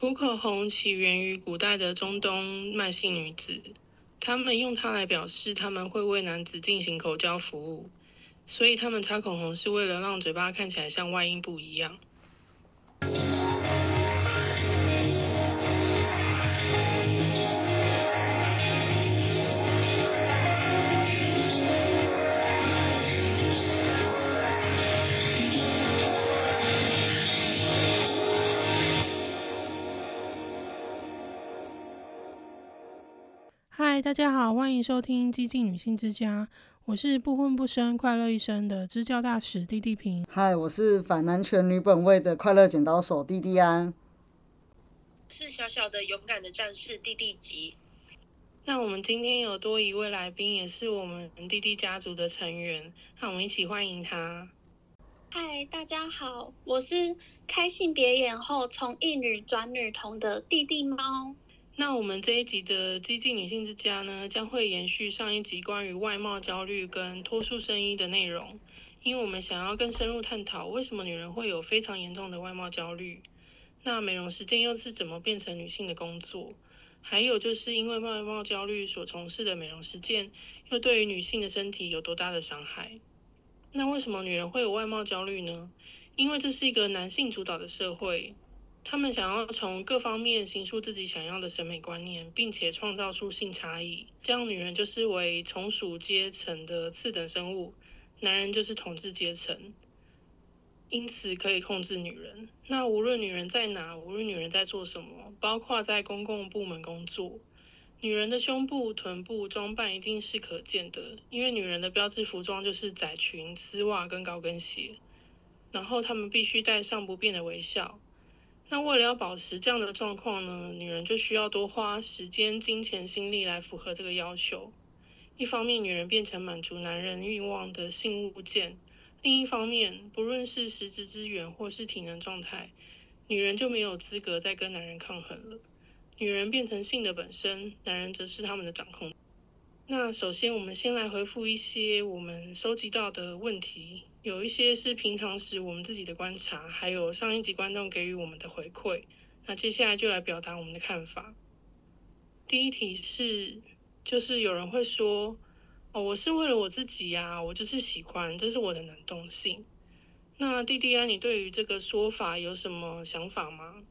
涂口红起源于古代的中东麦姓女子，她们用它来表示她们会为男子进行口交服务，所以她们擦口红是为了让嘴巴看起来像外阴部一样。嗨，大家好，欢迎收听激进女性之家，我是不婚不生、快乐一生的支教大使弟弟平。嗨，我是反男权女本位的快乐剪刀手弟弟安。是小小的勇敢的战士弟弟吉。那我们今天有多一位来宾，也是我们弟弟家族的成员，让我们一起欢迎他。嗨，大家好，我是开性别眼后从一女转女童的弟弟猫。那我们这一集的激进女性之家呢，将会延续上一集关于外貌焦虑跟脱束生衣的内容，因为我们想要更深入探讨为什么女人会有非常严重的外貌焦虑。那美容实践又是怎么变成女性的工作？还有就是因为外貌焦虑所从事的美容实践，又对于女性的身体有多大的伤害？那为什么女人会有外貌焦虑呢？因为这是一个男性主导的社会。他们想要从各方面形塑自己想要的审美观念，并且创造出性差异，这样女人就视为从属阶层的次等生物，男人就是统治阶层，因此可以控制女人。那无论女人在哪，无论女人在做什么，包括在公共部门工作，女人的胸部、臀部装扮一定是可见的，因为女人的标志服装就是窄裙、丝袜跟高跟鞋，然后她们必须带上不变的微笑。那为了要保持这样的状况呢，女人就需要多花时间、金钱、心力来符合这个要求。一方面，女人变成满足男人欲望的性物件；另一方面，不论是实质资源或是体能状态，女人就没有资格再跟男人抗衡了。女人变成性的本身，男人则是他们的掌控。那首先，我们先来回复一些我们收集到的问题。有一些是平常时我们自己的观察，还有上一集观众给予我们的回馈。那接下来就来表达我们的看法。第一题是，就是有人会说：“哦，我是为了我自己呀，我就是喜欢，这是我的能动性。”那弟弟啊，你对于这个说法有什么想法吗？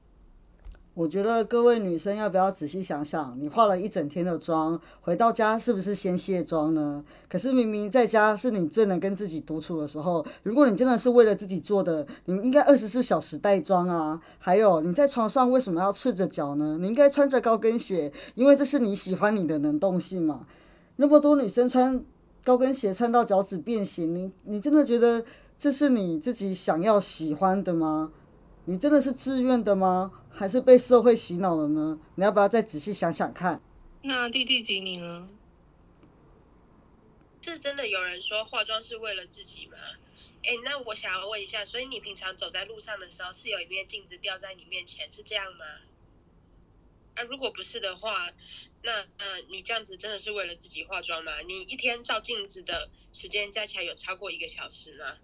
我觉得各位女生要不要仔细想想，你化了一整天的妆，回到家是不是先卸妆呢？可是明明在家是你最能跟自己独处的时候，如果你真的是为了自己做的，你应该二十四小时带妆啊。还有你在床上为什么要赤着脚呢？你应该穿着高跟鞋，因为这是你喜欢你的能动性嘛。那么多女生穿高跟鞋穿到脚趾变形，你你真的觉得这是你自己想要喜欢的吗？你真的是自愿的吗？还是被社会洗脑了呢？你要不要再仔细想想看？那弟弟及你呢？是真的有人说化妆是为了自己吗？哎，那我想要问一下，所以你平常走在路上的时候，是有一面镜子吊在你面前，是这样吗？啊，如果不是的话，那呃，你这样子真的是为了自己化妆吗？你一天照镜子的时间加起来有超过一个小时吗？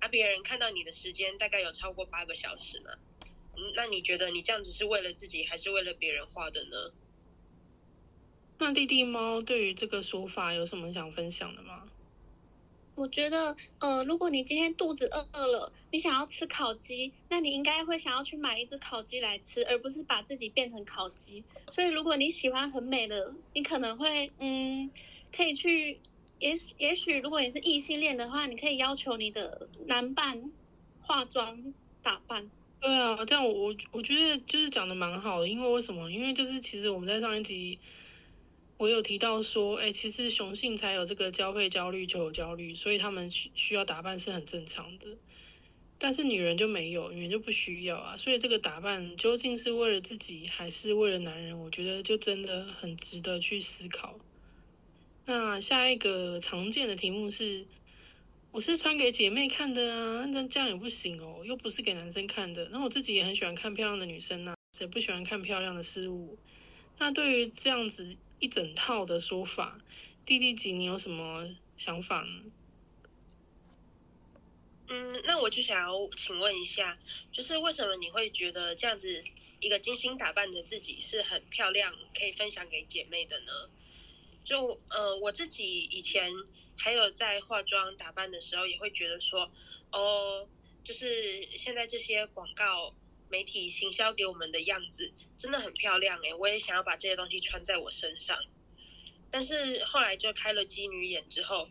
啊，别人看到你的时间大概有超过八个小时吗？嗯，那你觉得你这样子是为了自己还是为了别人画的呢？那弟弟猫对于这个说法有什么想分享的吗？我觉得，呃，如果你今天肚子饿了，你想要吃烤鸡，那你应该会想要去买一只烤鸡来吃，而不是把自己变成烤鸡。所以，如果你喜欢很美的，你可能会，嗯，可以去。也也许，如果你是异性恋的话，你可以要求你的男伴化妆打扮。对啊，这样我我觉得就是讲的蛮好的，因为为什么？因为就是其实我们在上一集我有提到说，哎，其实雄性才有这个交配焦虑、求偶焦虑，所以他们需需要打扮是很正常的。但是女人就没有，女人就不需要啊。所以这个打扮究竟是为了自己还是为了男人？我觉得就真的很值得去思考。那下一个常见的题目是，我是穿给姐妹看的啊，那这样也不行哦，又不是给男生看的。那我自己也很喜欢看漂亮的女生呐，谁不喜欢看漂亮的事物？那对于这样子一整套的说法，弟弟姐，你有什么想法呢？嗯，那我就想要请问一下，就是为什么你会觉得这样子一个精心打扮的自己是很漂亮，可以分享给姐妹的呢？就呃，我自己以前还有在化妆打扮的时候，也会觉得说，哦，就是现在这些广告媒体行销给我们的样子真的很漂亮诶，我也想要把这些东西穿在我身上。但是后来就开了机女眼之后，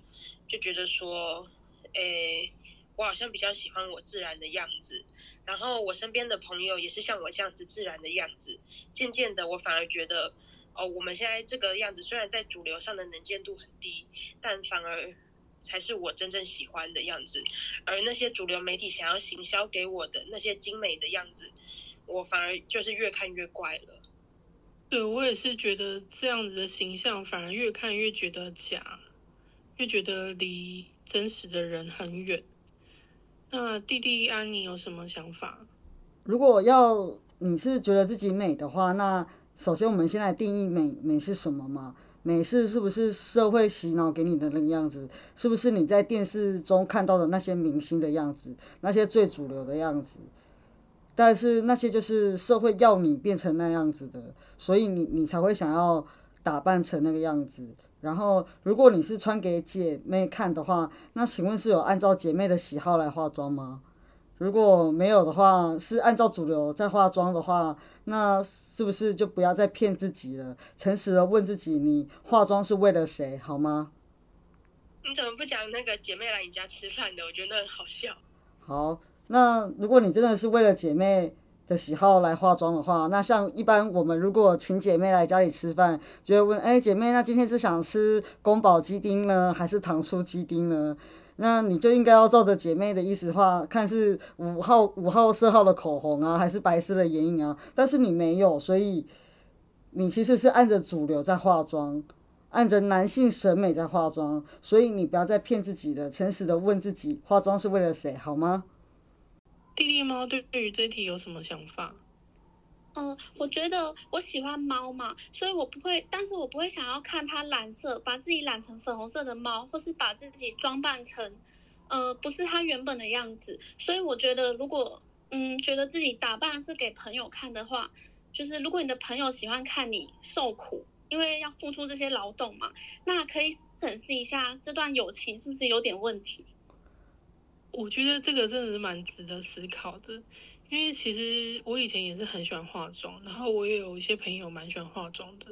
就觉得说，诶，我好像比较喜欢我自然的样子。然后我身边的朋友也是像我这样子自然的样子。渐渐的，我反而觉得，哦，我们现在这个样子虽然在主流上的能见度很低，但反而才是我真正喜欢的样子。而那些主流媒体想要行销给我的那些精美的样子，我反而就是越看越怪了。对，我也是觉得这样子的形象，反而越看越觉得假，越觉得离真实的人很远。那弟弟安妮有什么想法？如果要你是觉得自己美的话，那首先我们先来定义美美是什么嘛？美是是不是社会洗脑给你的那个样子？是不是你在电视中看到的那些明星的样子？那些最主流的样子？但是那些就是社会要你变成那样子的，所以你你才会想要打扮成那个样子。然后，如果你是穿给姐妹看的话，那请问是有按照姐妹的喜好来化妆吗？如果没有的话，是按照主流在化妆的话，那是不是就不要再骗自己了？诚实的问自己，你化妆是为了谁，好吗？你怎么不讲那个姐妹来你家吃饭的？我觉得很好笑。好。那如果你真的是为了姐妹的喜好来化妆的话，那像一般我们如果请姐妹来家里吃饭，就会问：哎，姐妹，那今天是想吃宫保鸡丁呢，还是糖醋鸡丁呢？那你就应该要照着姐妹的意思画，看是五号五号色号的口红啊，还是白色的眼影啊？但是你没有，所以你其实是按着主流在化妆，按着男性审美在化妆，所以你不要再骗自己了，诚实的问自己，化妆是为了谁，好吗？弟弟猫对于这题有什么想法？嗯，我觉得我喜欢猫嘛，所以我不会，但是我不会想要看它染色，把自己染成粉红色的猫，或是把自己装扮成，呃，不是它原本的样子。所以我觉得，如果嗯，觉得自己打扮是给朋友看的话，就是如果你的朋友喜欢看你受苦，因为要付出这些劳动嘛，那可以审视一下这段友情是不是有点问题。我觉得这个真的是蛮值得思考的，因为其实我以前也是很喜欢化妆，然后我也有一些朋友蛮喜欢化妆的。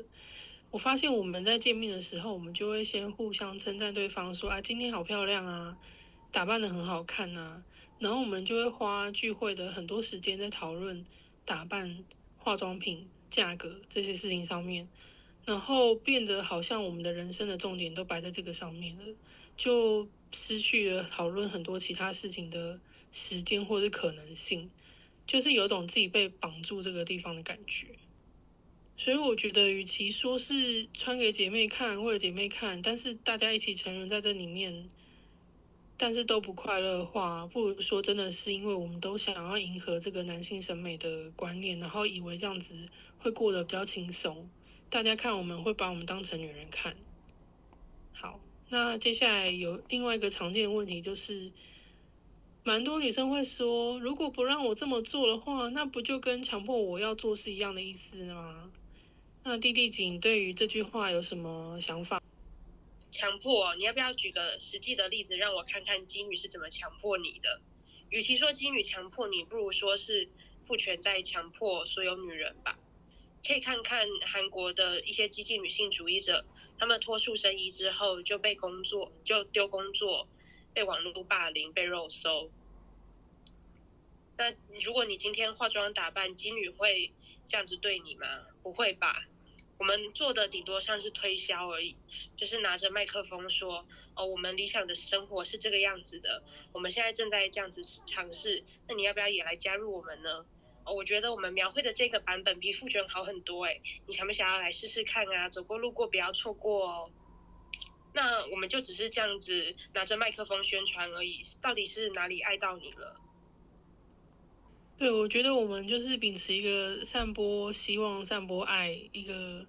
我发现我们在见面的时候，我们就会先互相称赞对方，说啊今天好漂亮啊，打扮的很好看啊，然后我们就会花聚会的很多时间在讨论打扮、化妆品、价格这些事情上面，然后变得好像我们的人生的重点都摆在这个上面了，就。失去了讨论很多其他事情的时间或者可能性，就是有种自己被绑住这个地方的感觉。所以我觉得，与其说是穿给姐妹看或者姐妹看，但是大家一起沉沦在这里面，但是都不快乐的话，不如说真的是因为我们都想要迎合这个男性审美的观念，然后以为这样子会过得比较轻松。大家看我们会把我们当成女人看。好。那接下来有另外一个常见的问题，就是蛮多女生会说，如果不让我这么做的话，那不就跟强迫我要做是一样的意思吗？那弟弟锦对于这句话有什么想法？强迫？你要不要举个实际的例子，让我看看金女是怎么强迫你的？与其说金女强迫你，不如说是父权在强迫所有女人吧。可以看看韩国的一些激进女性主义者，他们脱束生衣之后就被工作就丢工作，被网络霸凌，被肉搜。那如果你今天化妆打扮，金女会这样子对你吗？不会吧。我们做的顶多像是推销而已，就是拿着麦克风说：“哦，我们理想的生活是这个样子的，我们现在正在这样子尝试。那你要不要也来加入我们呢？”我觉得我们描绘的这个版本比复权好很多哎，你想不想要来试试看啊？走过路过不要错过哦。那我们就只是这样子拿着麦克风宣传而已，到底是哪里爱到你了？对，我觉得我们就是秉持一个散播希望、散播爱、一个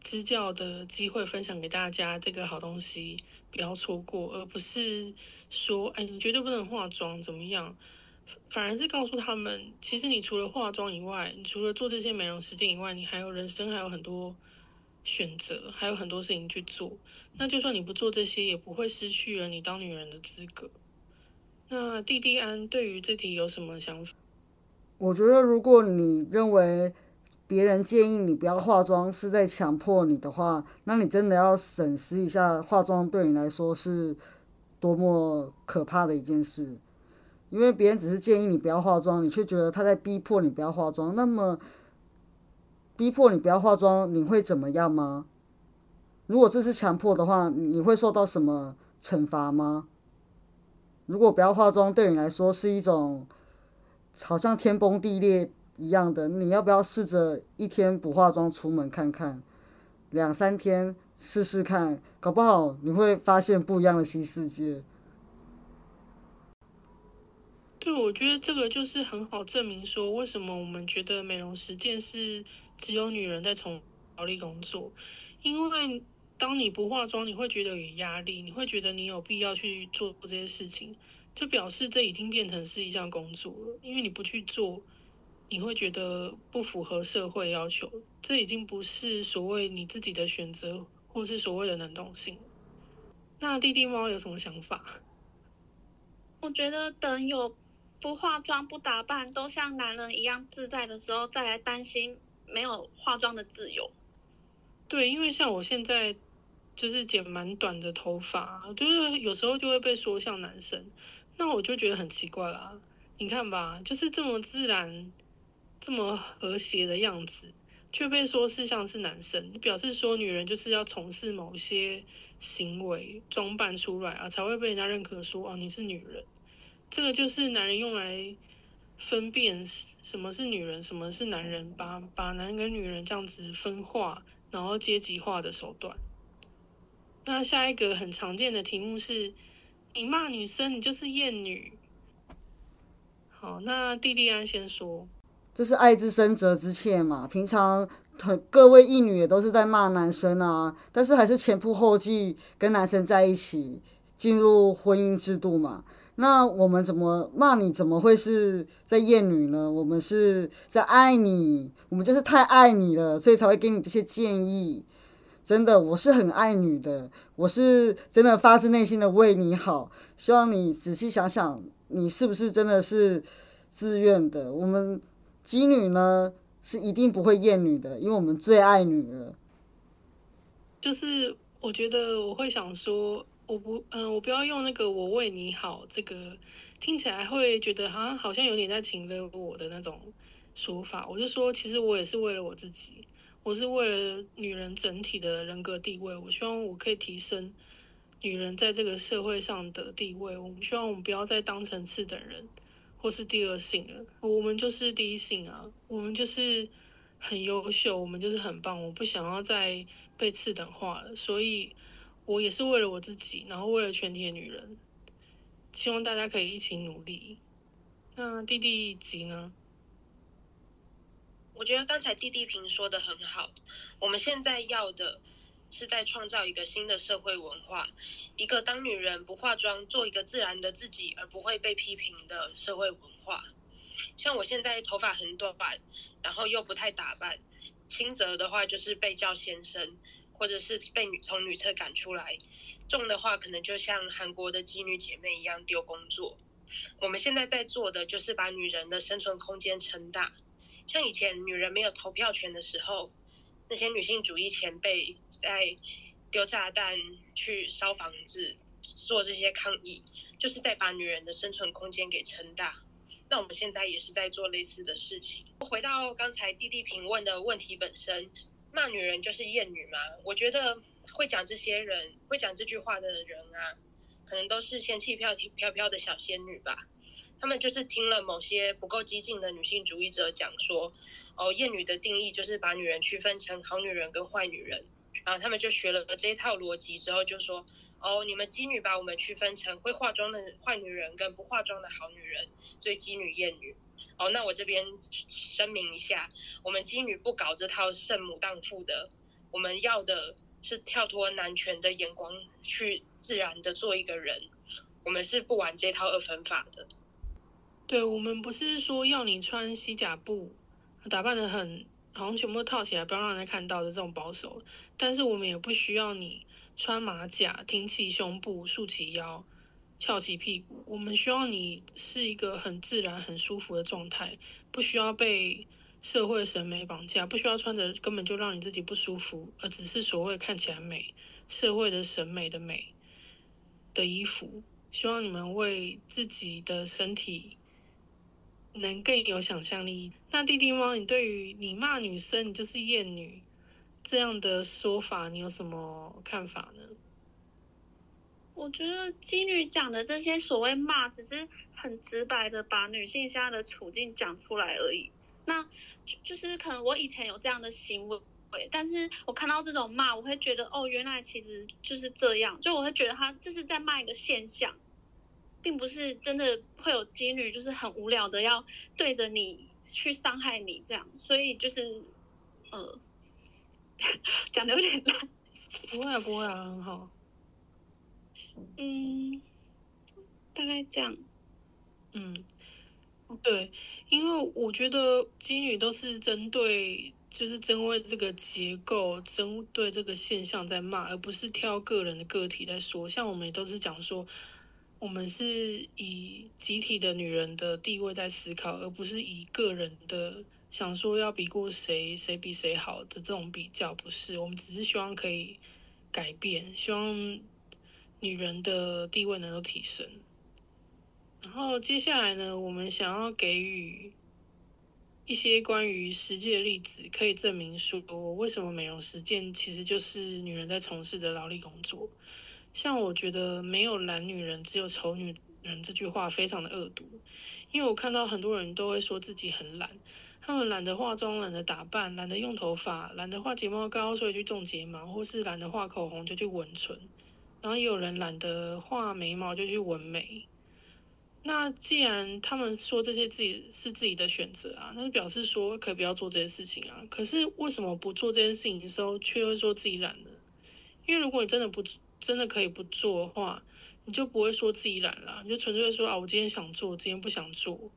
支教的机会，分享给大家这个好东西，不要错过，而不是说哎，你绝对不能化妆怎么样？反而是告诉他们，其实你除了化妆以外，你除了做这些美容实践以外，你还有人生还有很多选择，还有很多事情去做。那就算你不做这些，也不会失去了你当女人的资格。那弟弟安对于这题有什么想法？我觉得，如果你认为别人建议你不要化妆是在强迫你的话，那你真的要审视一下，化妆对你来说是多么可怕的一件事。因为别人只是建议你不要化妆，你却觉得他在逼迫你不要化妆。那么，逼迫你不要化妆，你会怎么样吗？如果这是强迫的话，你会受到什么惩罚吗？如果不要化妆对你来说是一种好像天崩地裂一样的，你要不要试着一天不化妆出门看看？两三天试试看，搞不好你会发现不一样的新世界。对，我觉得这个就是很好证明说，为什么我们觉得美容实践是只有女人在从劳力工作。因为当你不化妆，你会觉得有压力，你会觉得你有必要去做这些事情，就表示这已经变成是一项工作了。因为你不去做，你会觉得不符合社会要求，这已经不是所谓你自己的选择，或是所谓的能动性。那弟弟猫有什么想法？我觉得等有。不化妆、不打扮，都像男人一样自在的时候，再来担心没有化妆的自由。对，因为像我现在就是剪蛮短的头发，就是有时候就会被说像男生，那我就觉得很奇怪啦。你看吧，就是这么自然、这么和谐的样子，却被说是像是男生，表示说女人就是要从事某些行为、装扮出来啊，才会被人家认可说哦，你是女人。这个就是男人用来分辨什么是女人，什么是男人，把把男跟女人这样子分化，然后阶级化的手段。那下一个很常见的题目是：你骂女生，你就是厌女。好，那蒂蒂安先说，这是爱之深责之切嘛。平常很各位义女也都是在骂男生啊，但是还是前仆后继跟男生在一起，进入婚姻制度嘛。那我们怎么骂你？怎么会是在厌女呢？我们是在爱你，我们就是太爱你了，所以才会给你这些建议。真的，我是很爱女的，我是真的发自内心的为你好。希望你仔细想想，你是不是真的是自愿的？我们基女呢，是一定不会厌女的，因为我们最爱女了。就是我觉得我会想说。我不，嗯，我不要用那个“我为你好”这个听起来会觉得好像好像有点在请了我的那种说法。我就说，其实我也是为了我自己，我是为了女人整体的人格地位。我希望我可以提升女人在这个社会上的地位。我们希望我们不要再当成次等人或是第二性了。我们就是第一性啊，我们就是很优秀，我们就是很棒。我不想要再被次等化了，所以。我也是为了我自己，然后为了全体女人，希望大家可以一起努力。那弟弟吉呢？我觉得刚才弟弟平说的很好。我们现在要的是在创造一个新的社会文化，一个当女人不化妆，做一个自然的自己，而不会被批评的社会文化。像我现在头发很短，然后又不太打扮，轻则的话就是被叫先生。或者是被女从女厕赶出来，重的话可能就像韩国的妓女姐妹一样丢工作。我们现在在做的就是把女人的生存空间撑大。像以前女人没有投票权的时候，那些女性主义前辈在丢炸弹、去烧房子、做这些抗议，就是在把女人的生存空间给撑大。那我们现在也是在做类似的事情。回到刚才弟弟评问的问题本身。骂女人就是厌女吗？我觉得会讲这些人，会讲这句话的人啊，可能都是仙气飘飘飘的小仙女吧。他们就是听了某些不够激进的女性主义者讲说，哦，厌女的定义就是把女人区分成好女人跟坏女人，然后他们就学了这一套逻辑之后，就说，哦，你们妓女把我们区分成会化妆的坏女人跟不化妆的好女人，所以妓女厌女。哦，那我这边声明一下，我们金女不搞这套圣母荡妇的，我们要的是跳脱男权的眼光，去自然的做一个人。我们是不玩这套二分法的。对我们不是说要你穿西甲布，打扮的很好像全部套起来，不要让人家看到的这种保守，但是我们也不需要你穿马甲、挺起胸部、竖起腰、翘起屁股，我们需要你是一个很自然、很舒服的状态，不需要被社会审美绑架，不需要穿着根本就让你自己不舒服，而只是所谓看起来美、社会的审美的美的衣服。希望你们为自己的身体能更有想象力。那弟弟猫，你对于你骂女生你就是厌女这样的说法，你有什么看法呢？我觉得基女讲的这些所谓骂，只是很直白的把女性现在的处境讲出来而已。那就就是可能我以前有这样的行为，但是我看到这种骂，我会觉得哦，原来其实就是这样。就我会觉得他这是在骂一个现象，并不是真的会有基女就是很无聊的要对着你去伤害你这样。所以就是呃，讲的有点烂。不会啊，不会，很好。嗯，大概这样。嗯，对，因为我觉得基女都是针对，就是针对这个结构，针对这个现象在骂，而不是挑个人的个体在说。像我们也都是讲说，我们是以集体的女人的地位在思考，而不是以个人的想说要比过谁，谁比谁好的这种比较，不是。我们只是希望可以改变，希望女人的地位能够提升。然后接下来呢，我们想要给予一些关于实际的例子，可以证明说为什么美容实践其实就是女人在从事的劳力工作。像我觉得没有懒女人，只有丑女人这句话非常的恶毒，因为我看到很多人都会说自己很懒，他们懒得化妆、懒得打扮、懒得用头发、懒得画睫毛膏，所以去种睫毛，或是懒得画口红就去纹唇，然后也有人懒得画眉毛就去纹眉。那既然他们说这些自己是自己的选择啊，那就表示说可以不要做这些事情啊。可是为什么不做这件事情的时候，却会说自己懒呢？因为如果你真的不真的可以不做的话，你就不会说自己懒了，你就纯粹说啊，我今天想做，今天不想做。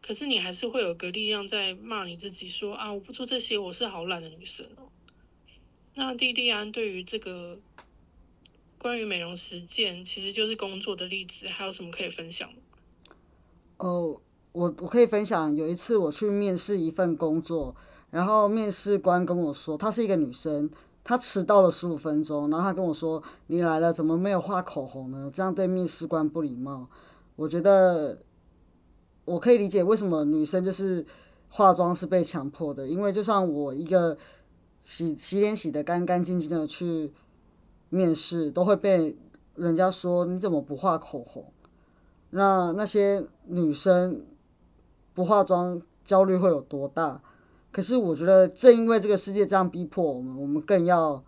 可是你还是会有个力量在骂你自己，说啊，我不做这些，我是好懒的女生哦。那弟弟安对于这个关于美容实践，其实就是工作的例子，还有什么可以分享？哦，我我可以分享，有一次我去面试一份工作，然后面试官跟我说，她是一个女生，她迟到了十五分钟，然后她跟我说，你来了怎么没有画口红呢？这样对面试官不礼貌。我觉得我可以理解为什么女生就是化妆是被强迫的，因为就像我一个洗洗脸洗的干干净净的去面试，都会被人家说你怎么不画口红？那那些女生不化妆焦虑会有多大？可是我觉得正因为这个世界这样逼迫我们，我们更要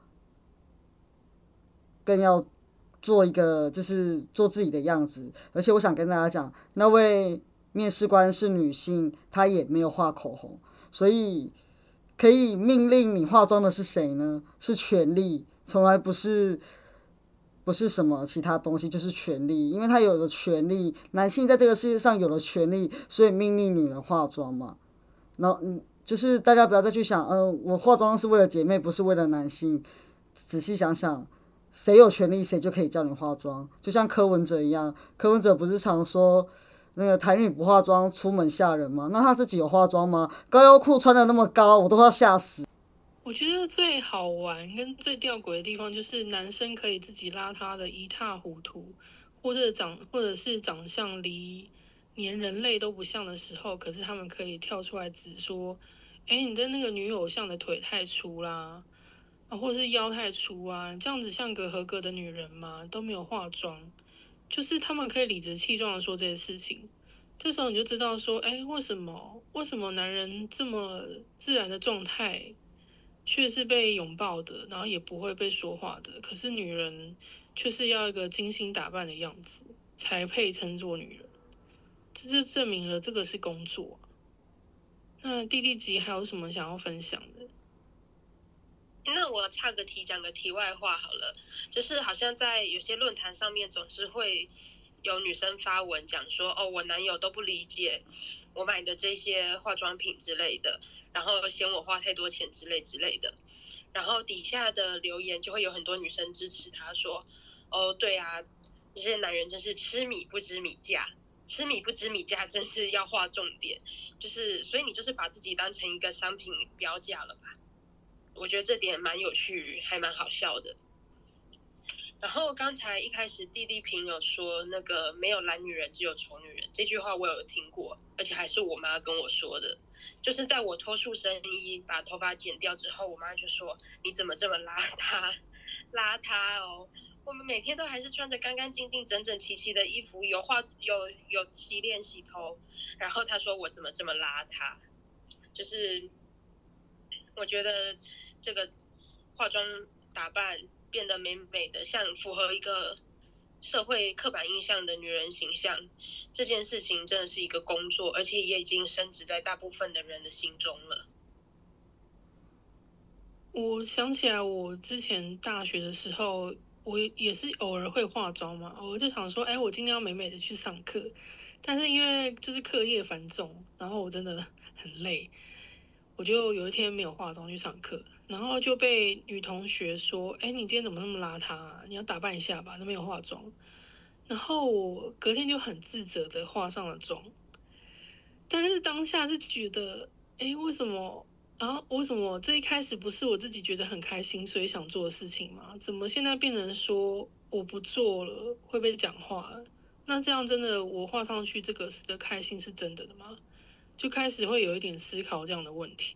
更要做一个就是做自己的样子。而且我想跟大家讲，那位面试官是女性，她也没有画口红，所以可以命令你化妆的是谁呢？是权力，从来不是。不是什么其他东西，就是权利，因为他有了权利，男性在这个世界上有了权利，所以命令女人化妆嘛。然后，嗯，就是大家不要再去想，嗯，我化妆是为了姐妹，不是为了男性。仔细想想，谁有权利，谁就可以叫你化妆。就像柯文哲一样，柯文哲不是常说那个台女不化妆出门吓人吗？那他自己有化妆吗？高腰裤穿的那么高，我都要吓死。我觉得最好玩跟最吊诡的地方，就是男生可以自己邋遢的一塌糊涂，或者长或者是长相离连人类都不像的时候，可是他们可以跳出来指说：“哎，你的那个女偶像的腿太粗啦，啊，或者是腰太粗啊，这样子像个合格的女人吗？都没有化妆。”就是他们可以理直气壮的说这些事情，这时候你就知道说：“哎，为什么为什么男人这么自然的状态？”却是被拥抱的，然后也不会被说话的。可是女人却是要一个精心打扮的样子才配称作女人，这就证明了这个是工作。那弟弟集还有什么想要分享的？那我岔个题，讲个题外话好了，就是好像在有些论坛上面总是会有女生发文讲说，哦，我男友都不理解我买的这些化妆品之类的，然后嫌我花太多钱之类之类的。然后底下的留言就会有很多女生支持他说，哦，对啊，这些男人真是吃米不知米价，吃米不知米价，真是要划重点。就是，所以你就是把自己当成一个商品标价了吧？我觉得这点蛮有趣，还蛮好笑的。然后刚才一开始弟弟平有说那个没有懒女人，只有丑女人这句话我有听过，而且还是我妈跟我说的。就是在我脱束身衣把头发剪掉之后，我妈就说：“你怎么这么邋遢，邋遢哦？我们每天都还是穿着干干净净、整整齐齐的衣服，有化有有洗脸洗头。”然后她说：“我怎么这么邋遢？”就是我觉得这个化妆打扮变得美美的，像符合一个社会刻板印象的女人形象，这件事情真的是一个工作，而且也已经深植在大部分的人的心中了。我想起来，我之前大学的时候，我也是偶尔会化妆嘛，我就想说，哎，我今天要美美的去上课，但是因为就是课业繁重，然后我真的很累，我就有一天没有化妆去上课，然后就被女同学说，哎，你今天怎么那么邋遢啊？你要打扮一下吧，都没有化妆。然后我隔天就很自责的化上了妆，但是当下是觉得，哎，为什么？啊，为什么这一开始不是我自己觉得很开心，所以想做的事情吗？怎么现在变成说我不做了会被讲话？那这样真的我画上去这个的开心是真的的吗？就开始会有一点思考这样的问题。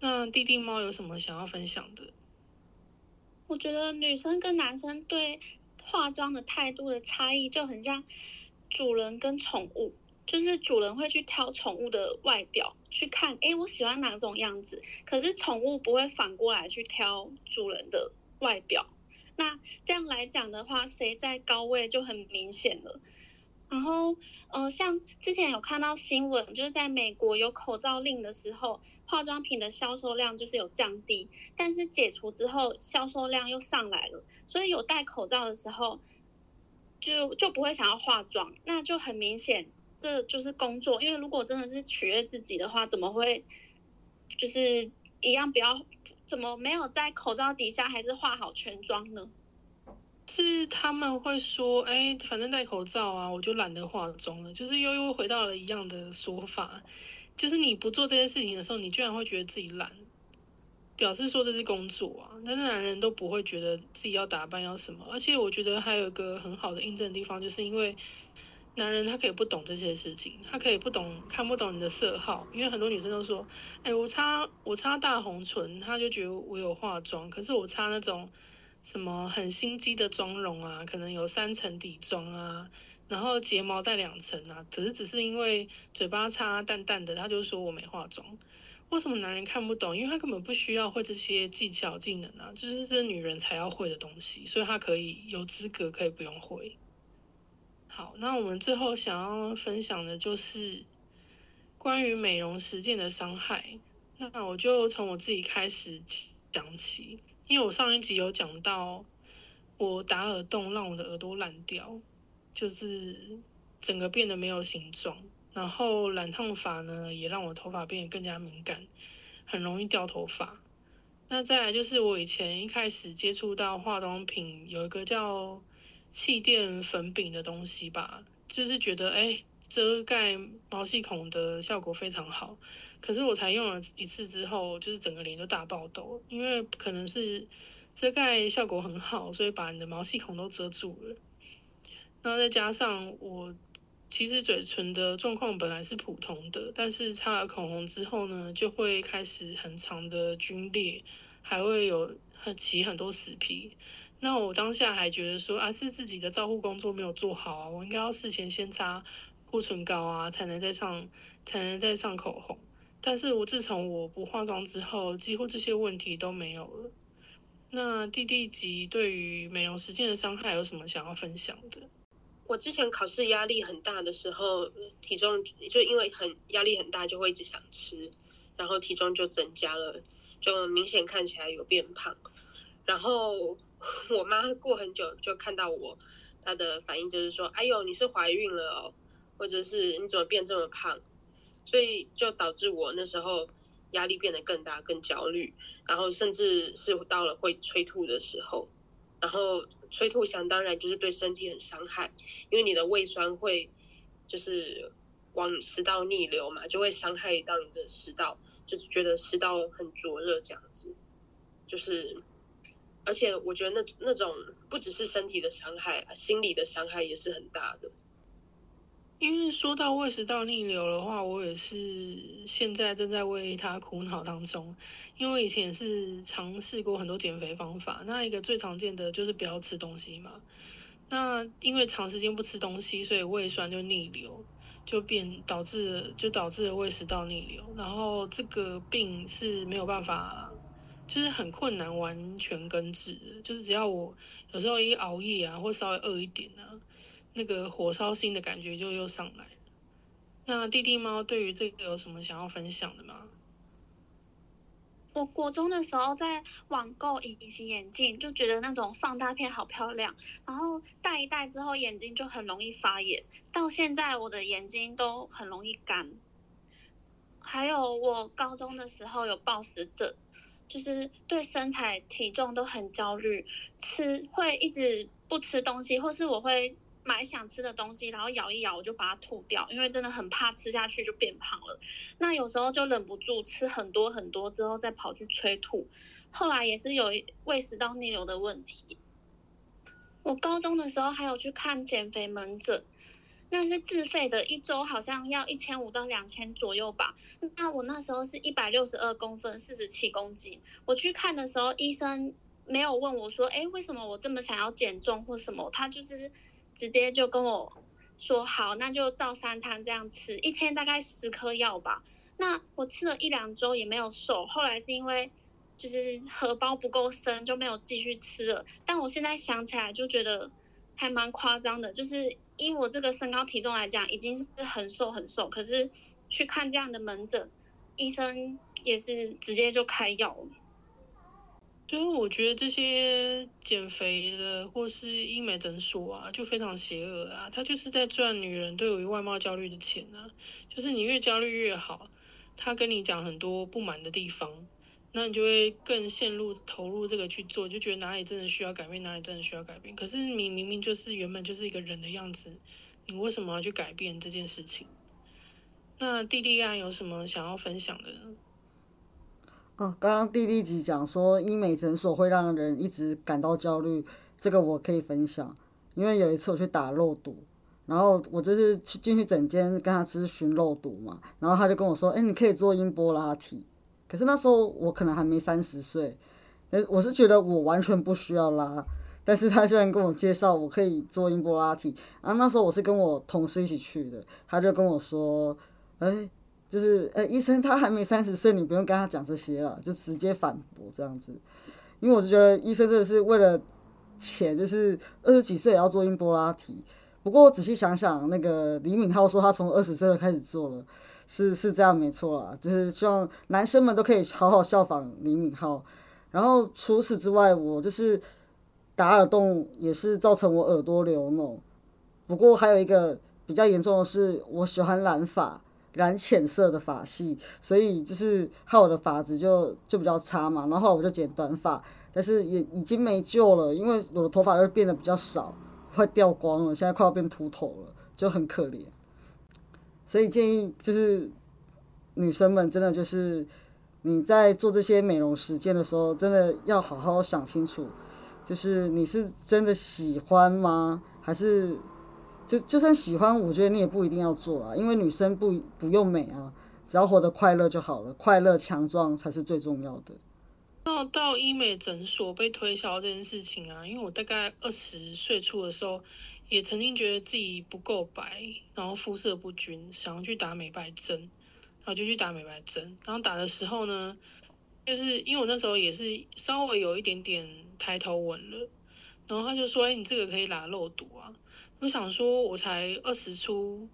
那弟弟猫有什么想要分享的？我觉得女生跟男生对化妆的态度的差异就很像主人跟宠物。就是主人会去挑宠物的外表去看，哎，我喜欢哪种样子。可是宠物不会反过来去挑主人的外表。那这样来讲的话，谁在高位就很明显了。然后，呃，像之前有看到新闻，就是在美国有口罩令的时候，化妆品的销售量就是有降低，但是解除之后销售量又上来了。所以有戴口罩的时候，就就不会想要化妆，那就很明显。这就是工作，因为如果真的是取悦自己的话，怎么会就是一样不要？怎么没有在口罩底下还是化好全妆呢？是他们会说，哎，反正戴口罩啊，我就懒得化妆了。就是又又回到了一样的说法，就是你不做这件事情的时候，你居然会觉得自己懒，表示说这是工作啊。但是男人都不会觉得自己要打扮要什么，而且我觉得还有一个很好的印证的地方，就是因为。男人他可以不懂这些事情，他可以不懂看不懂你的色号，因为很多女生都说，哎，我擦我擦大红唇，他就觉得我有化妆，可是我擦那种什么很心机的妆容啊，可能有三层底妆啊，然后睫毛带两层啊，只是只是因为嘴巴擦淡淡的，他就说我没化妆。为什么男人看不懂？因为他根本不需要会这些技巧技能啊，就是这女人才要会的东西，所以他可以有资格可以不用会。好，那我们最后想要分享的就是关于美容实践的伤害。那我就从我自己开始讲起，因为我上一集有讲到，我打耳洞让我的耳朵烂掉，就是整个变得没有形状。然后染烫法呢，也让我头发变得更加敏感，很容易掉头发。那再来就是我以前一开始接触到化妆品，有一个叫。气垫粉饼的东西吧，就是觉得哎，遮盖毛细孔的效果非常好。可是我才用了一次之后，就是整个脸就大爆痘，因为可能是遮盖效果很好，所以把你的毛细孔都遮住了。然后再加上我其实嘴唇的状况本来是普通的，但是擦了口红之后呢，就会开始很长的皲裂，还会有很起很多死皮。那我当下还觉得说啊，是自己的照护工作没有做好啊，我应该要事前先擦护唇膏啊，才能再上才能再上口红。但是我自从我不化妆之后，几乎这些问题都没有了。那弟弟级对于美容实践的伤害有什么想要分享的？我之前考试压力很大的时候，体重就因为很压力很大，就会一直想吃，然后体重就增加了，就明显看起来有变胖，然后。我妈过很久就看到我她的反应就是说：“哎呦，你是怀孕了哦，或者是你怎么变这么胖？”所以就导致我那时候压力变得更大、更焦虑，然后甚至是到了会催吐的时候。然后催吐想当然就是对身体很伤害，因为你的胃酸会就是往食道逆流嘛，就会伤害到你的食道，就是觉得食道很灼热这样子。就是，而且我觉得那那种不只是身体的伤害，心理的伤害也是很大的。因为说到胃食道逆流的话，我也是现在正在为他苦恼当中。因为以前也是尝试过很多减肥方法，那一个最常见的就是不要吃东西嘛。那因为长时间不吃东西，所以胃酸就逆流，就变导致就导致了胃食道逆流。然后这个病是没有办法，就是很困难完全根治的。就是只要我有时候一熬夜啊，或稍微饿一点啊。那个火烧心的感觉就又上来了。那弟弟猫对于这个有什么想要分享的吗？我国中的时候在网购隐形眼镜，就觉得那种放大片好漂亮，然后戴一戴之后眼睛就很容易发炎，到现在我的眼睛都很容易干。还有我高中的时候有暴食症，就是对身材体重都很焦虑，吃会一直不吃东西，或是我会。买想吃的东西，然后咬一咬，我就把它吐掉，因为真的很怕吃下去就变胖了。那有时候就忍不住吃很多很多，之后再跑去催吐。后来也是有胃食道逆流的问题。我高中的时候还有去看减肥门诊，那是自费的，一周好像要一千五到两千左右吧。那我那时候是一百六十二公分，四十七公斤。我去看的时候，医生没有问我说：“哎，为什么我这么想要减重或什么？”他就是。直接就跟我说好，那就照三餐这样吃，一天大概十颗药吧。那我吃了一两周也没有瘦，后来是因为就是荷包不够深，就没有继续吃了。但我现在想起来就觉得还蛮夸张的，就是以我这个身高体重来讲，已经是很瘦很瘦，可是去看这样的门诊，医生也是直接就开药。所以我觉得这些减肥的或是医美诊所啊，就非常邪恶啊！他就是在赚女人对于外貌焦虑的钱啊。就是你越焦虑越好，他跟你讲很多不满的地方，那你就会更陷入投入这个去做，就觉得哪里真的需要改变，哪里真的需要改变。可是你明明就是原本就是一个人的样子，你为什么要去改变这件事情？那弟弟啊，有什么想要分享的？哦，刚刚弟弟集讲说医美诊所会让人一直感到焦虑，这个我可以分享，因为有一次我去打肉毒，然后我就是去进去诊间跟他咨询肉毒嘛，然后他就跟我说，哎，你可以做音波拉提，可是那时候我可能还没三十岁，呃，我是觉得我完全不需要拉，但是他居然跟我介绍我可以做音波拉提，然后那时候我是跟我同事一起去的，他就跟我说，哎。就是，呃，医生他还没三十岁，你不用跟他讲这些了，就直接反驳这样子。因为我就觉得医生真的是为了钱，就是二十几岁也要做音波拉提。不过我仔细想想，那个李敏镐说他从二十岁就开始做了，是是这样没错啦。就是希望男生们都可以好好效仿李敏镐。然后除此之外，我就是打耳洞也是造成我耳朵流脓。不过还有一个比较严重的是，我喜欢染发。染浅色的发系，所以就是害我的发质就就比较差嘛。然后后来我就剪短发，但是也已经没救了，因为我的头发又变得比较少，快掉光了，现在快要变秃头了，就很可怜。所以建议就是女生们真的就是你在做这些美容实践的时候，真的要好好想清楚，就是你是真的喜欢吗？还是？就就算喜欢，我觉得你也不一定要做啊，因为女生不不用美啊，只要活得快乐就好了，快乐强壮才是最重要的。到到医美诊所被推销这件事情啊，因为我大概二十岁初的时候，也曾经觉得自己不够白，然后肤色不均，想要去打美白针，然后就去打美白针。然后打的时候呢，就是因为我那时候也是稍微有一点点抬头纹了，然后他就说：“哎，你这个可以打肉毒啊。”我想说，我才二十出，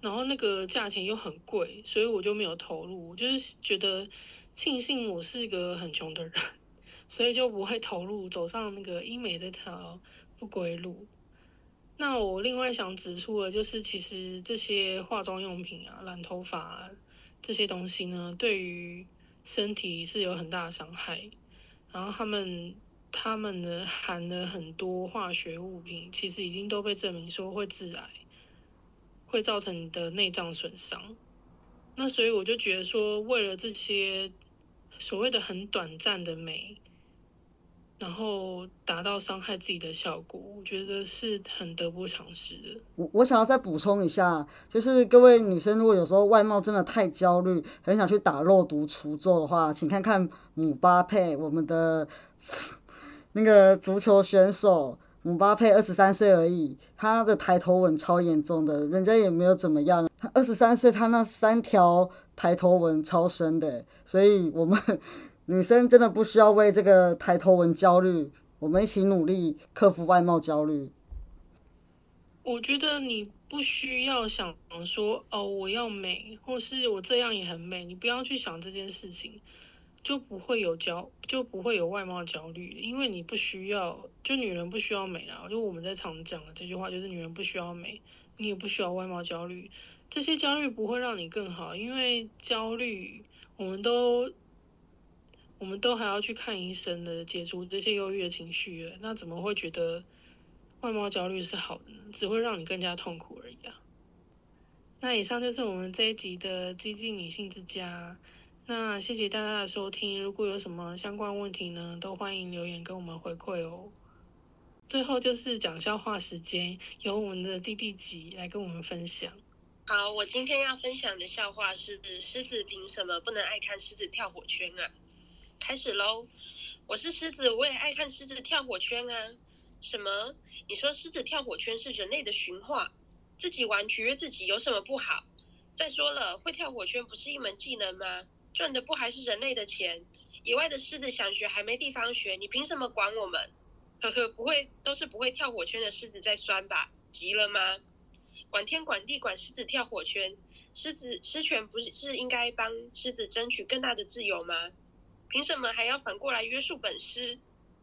然后那个价钱又很贵，所以我就没有投入。我就是觉得庆幸我是一个很穷的人，所以就不会投入走上那个医美这条不归路。那我另外想指出的，就是其实这些化妆用品啊、染头发、这些东西呢，对于身体是有很大的伤害。然后他们他们呢含了很多化学物品，其实已经都被证明说会致癌，会造成你的内脏损伤。那所以我就觉得说，为了这些所谓的很短暂的美。然后达到伤害自己的效果，我觉得是很得不偿失的。我我想要再补充一下，就是各位女生，如果有时候外貌真的太焦虑，很想去打肉毒除皱的话，请看看姆巴佩，我们的那个足球选手姆巴佩，二十三岁而已，他的抬头纹超严重的，人家也没有怎么样。他二十三岁，他那三条抬头纹超深的，所以我们。女生真的不需要为这个抬头纹焦虑，我们一起努力克服外貌焦虑。我觉得你不需要想说哦，我要美，或是我这样也很美，你不要去想这件事情，就不会有焦，就不会有外貌焦虑，因为你不需要，就女人不需要美啦。就我们在常讲的这句话，就是女人不需要美，你也不需要外貌焦虑，这些焦虑不会让你更好，因为焦虑我们都。我们都还要去看医生的，解除这些忧郁的情绪，那怎么会觉得外貌焦虑是好的呢？只会让你更加痛苦而已啊！那以上就是我们这一集的激进女性之家。那谢谢大家的收听，如果有什么相关问题呢，都欢迎留言跟我们回馈哦。最后就是讲笑话时间，由我们的弟弟吉来跟我们分享。好，我今天要分享的笑话是：狮子凭什么不能爱看狮子跳火圈啊？开始喽！我是狮子，我也爱看狮子跳火圈啊。什么？你说狮子跳火圈是人类的驯化？自己玩取悦自己有什么不好？再说了，会跳火圈不是一门技能吗？赚的不还是人类的钱？野外的狮子想学还没地方学，你凭什么管我们？呵呵，不会都是不会跳火圈的狮子在酸吧？急了吗？管天管地管狮子跳火圈，狮子狮犬不是应该帮狮子争取更大的自由吗？凭什么还要反过来约束本狮？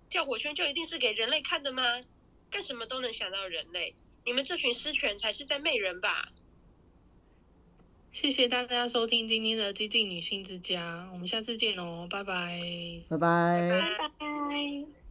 跳火圈就一定是给人类看的吗？干什么都能想到人类？你们这群狮犬才是在媚人吧？谢谢大家收听今天的激进女性之家，我们下次见哦，拜拜，拜拜，拜拜。